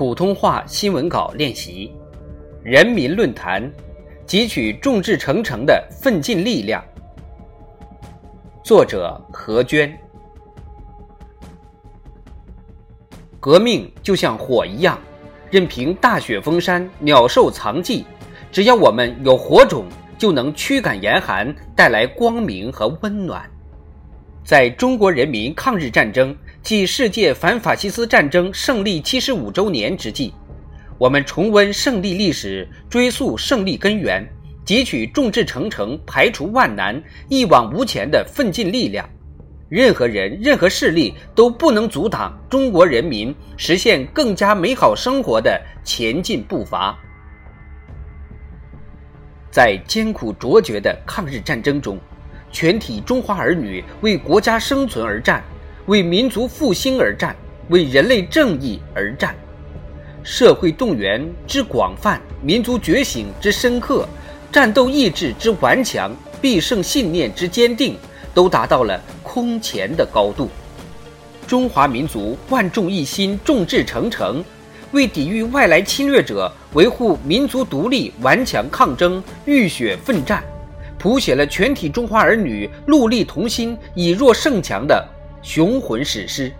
普通话新闻稿练习，人民论坛，汲取众志成城的奋进力量。作者何娟。革命就像火一样，任凭大雪封山，鸟兽藏迹，只要我们有火种，就能驱赶严寒，带来光明和温暖。在中国人民抗日战争暨世界反法西斯战争胜利七十五周年之际，我们重温胜利历史，追溯胜利根源，汲取众志成城、排除万难、一往无前的奋进力量。任何人、任何势力都不能阻挡中国人民实现更加美好生活的前进步伐。在艰苦卓绝的抗日战争中，全体中华儿女为国家生存而战，为民族复兴而战，为人类正义而战。社会动员之广泛，民族觉醒之深刻，战斗意志之顽强，必胜信念之坚定，都达到了空前的高度。中华民族万众一心，众志成城，为抵御外来侵略者、维护民族独立顽强抗争，浴血奋战。谱写了全体中华儿女戮力同心、以弱胜强的雄浑史诗。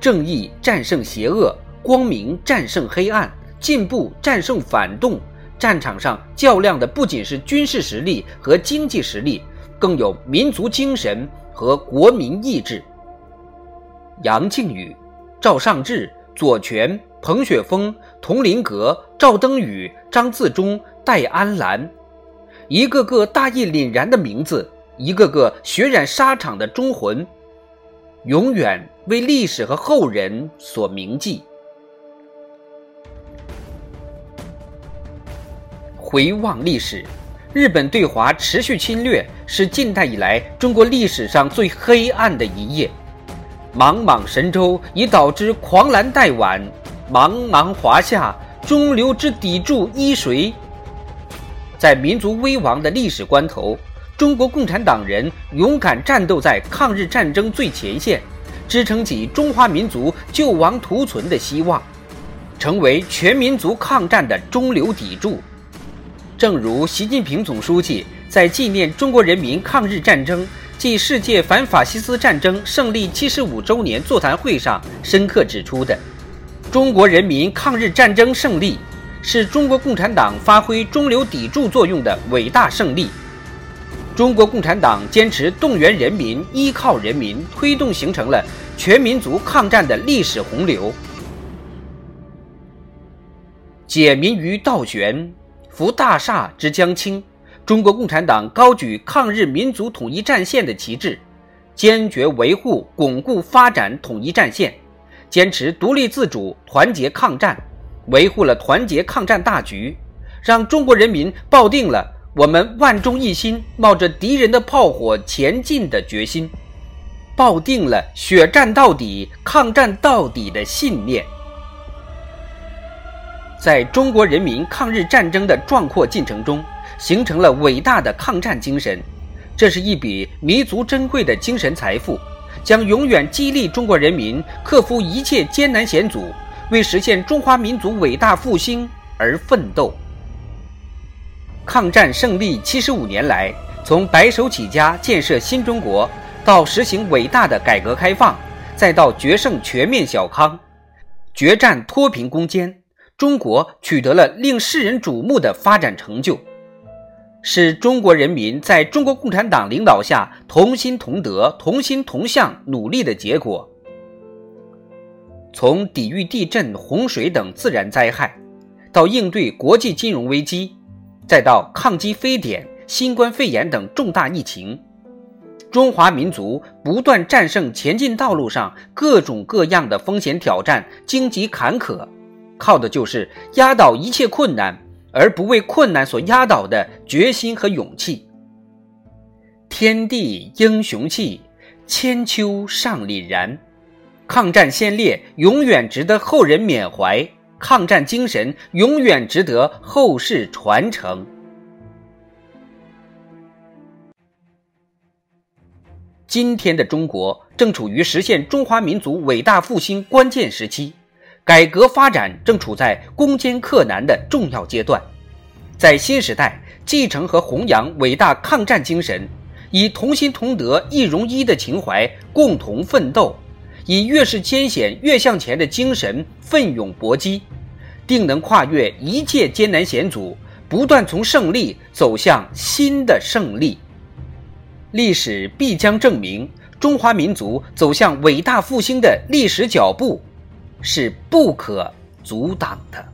正义战胜邪恶，光明战胜黑暗，进步战胜反动。战场上较量的不仅是军事实力和经济实力，更有民族精神和国民意志。杨靖宇、赵尚志、左权、彭雪枫、佟麟阁、赵登禹、张自忠、戴安澜。一个个大义凛然的名字，一个个血染沙场的忠魂，永远为历史和后人所铭记。回望历史，日本对华持续侵略是近代以来中国历史上最黑暗的一页。茫茫神州已导致狂澜带挽，茫茫华夏中流之砥柱依谁？在民族危亡的历史关头，中国共产党人勇敢战斗在抗日战争最前线，支撑起中华民族救亡图存的希望，成为全民族抗战的中流砥柱。正如习近平总书记在纪念中国人民抗日战争暨世界反法西斯战争胜利七十五周年座谈会上深刻指出的：“中国人民抗日战争胜利。”是中国共产党发挥中流砥柱作用的伟大胜利。中国共产党坚持动员人民、依靠人民，推动形成了全民族抗战的历史洪流。解民于倒悬，扶大厦之将倾。中国共产党高举抗日民族统一战线的旗帜，坚决维护、巩固、发展统一战线，坚持独立自主、团结抗战。维护了团结抗战大局，让中国人民抱定了我们万众一心、冒着敌人的炮火前进的决心，抱定了血战到底、抗战到底的信念。在中国人民抗日战争的壮阔进程中，形成了伟大的抗战精神，这是一笔弥足珍贵的精神财富，将永远激励中国人民克服一切艰难险阻。为实现中华民族伟大复兴而奋斗。抗战胜利七十五年来，从白手起家建设新中国，到实行伟大的改革开放，再到决胜全面小康，决战脱贫攻坚，中国取得了令世人瞩目的发展成就，是中国人民在中国共产党领导下同心同德、同心同向努力的结果。从抵御地震、洪水等自然灾害，到应对国际金融危机，再到抗击非典、新冠肺炎等重大疫情，中华民族不断战胜前进道路上各种各样的风险挑战、荆棘坎坷，靠的就是压倒一切困难而不为困难所压倒的决心和勇气。天地英雄气，千秋尚凛然。抗战先烈永远值得后人缅怀，抗战精神永远值得后世传承。今天的中国正处于实现中华民族伟大复兴关键时期，改革发展正处在攻坚克难的重要阶段，在新时代继承和弘扬伟大抗战精神，以同心同德一荣一的情怀共同奋斗，以越是艰险越向前的精神奋勇搏击，定能跨越一切艰难险阻，不断从胜利走向新的胜利。历史必将证明，中华民族走向伟大复兴的历史脚步是不可阻挡的。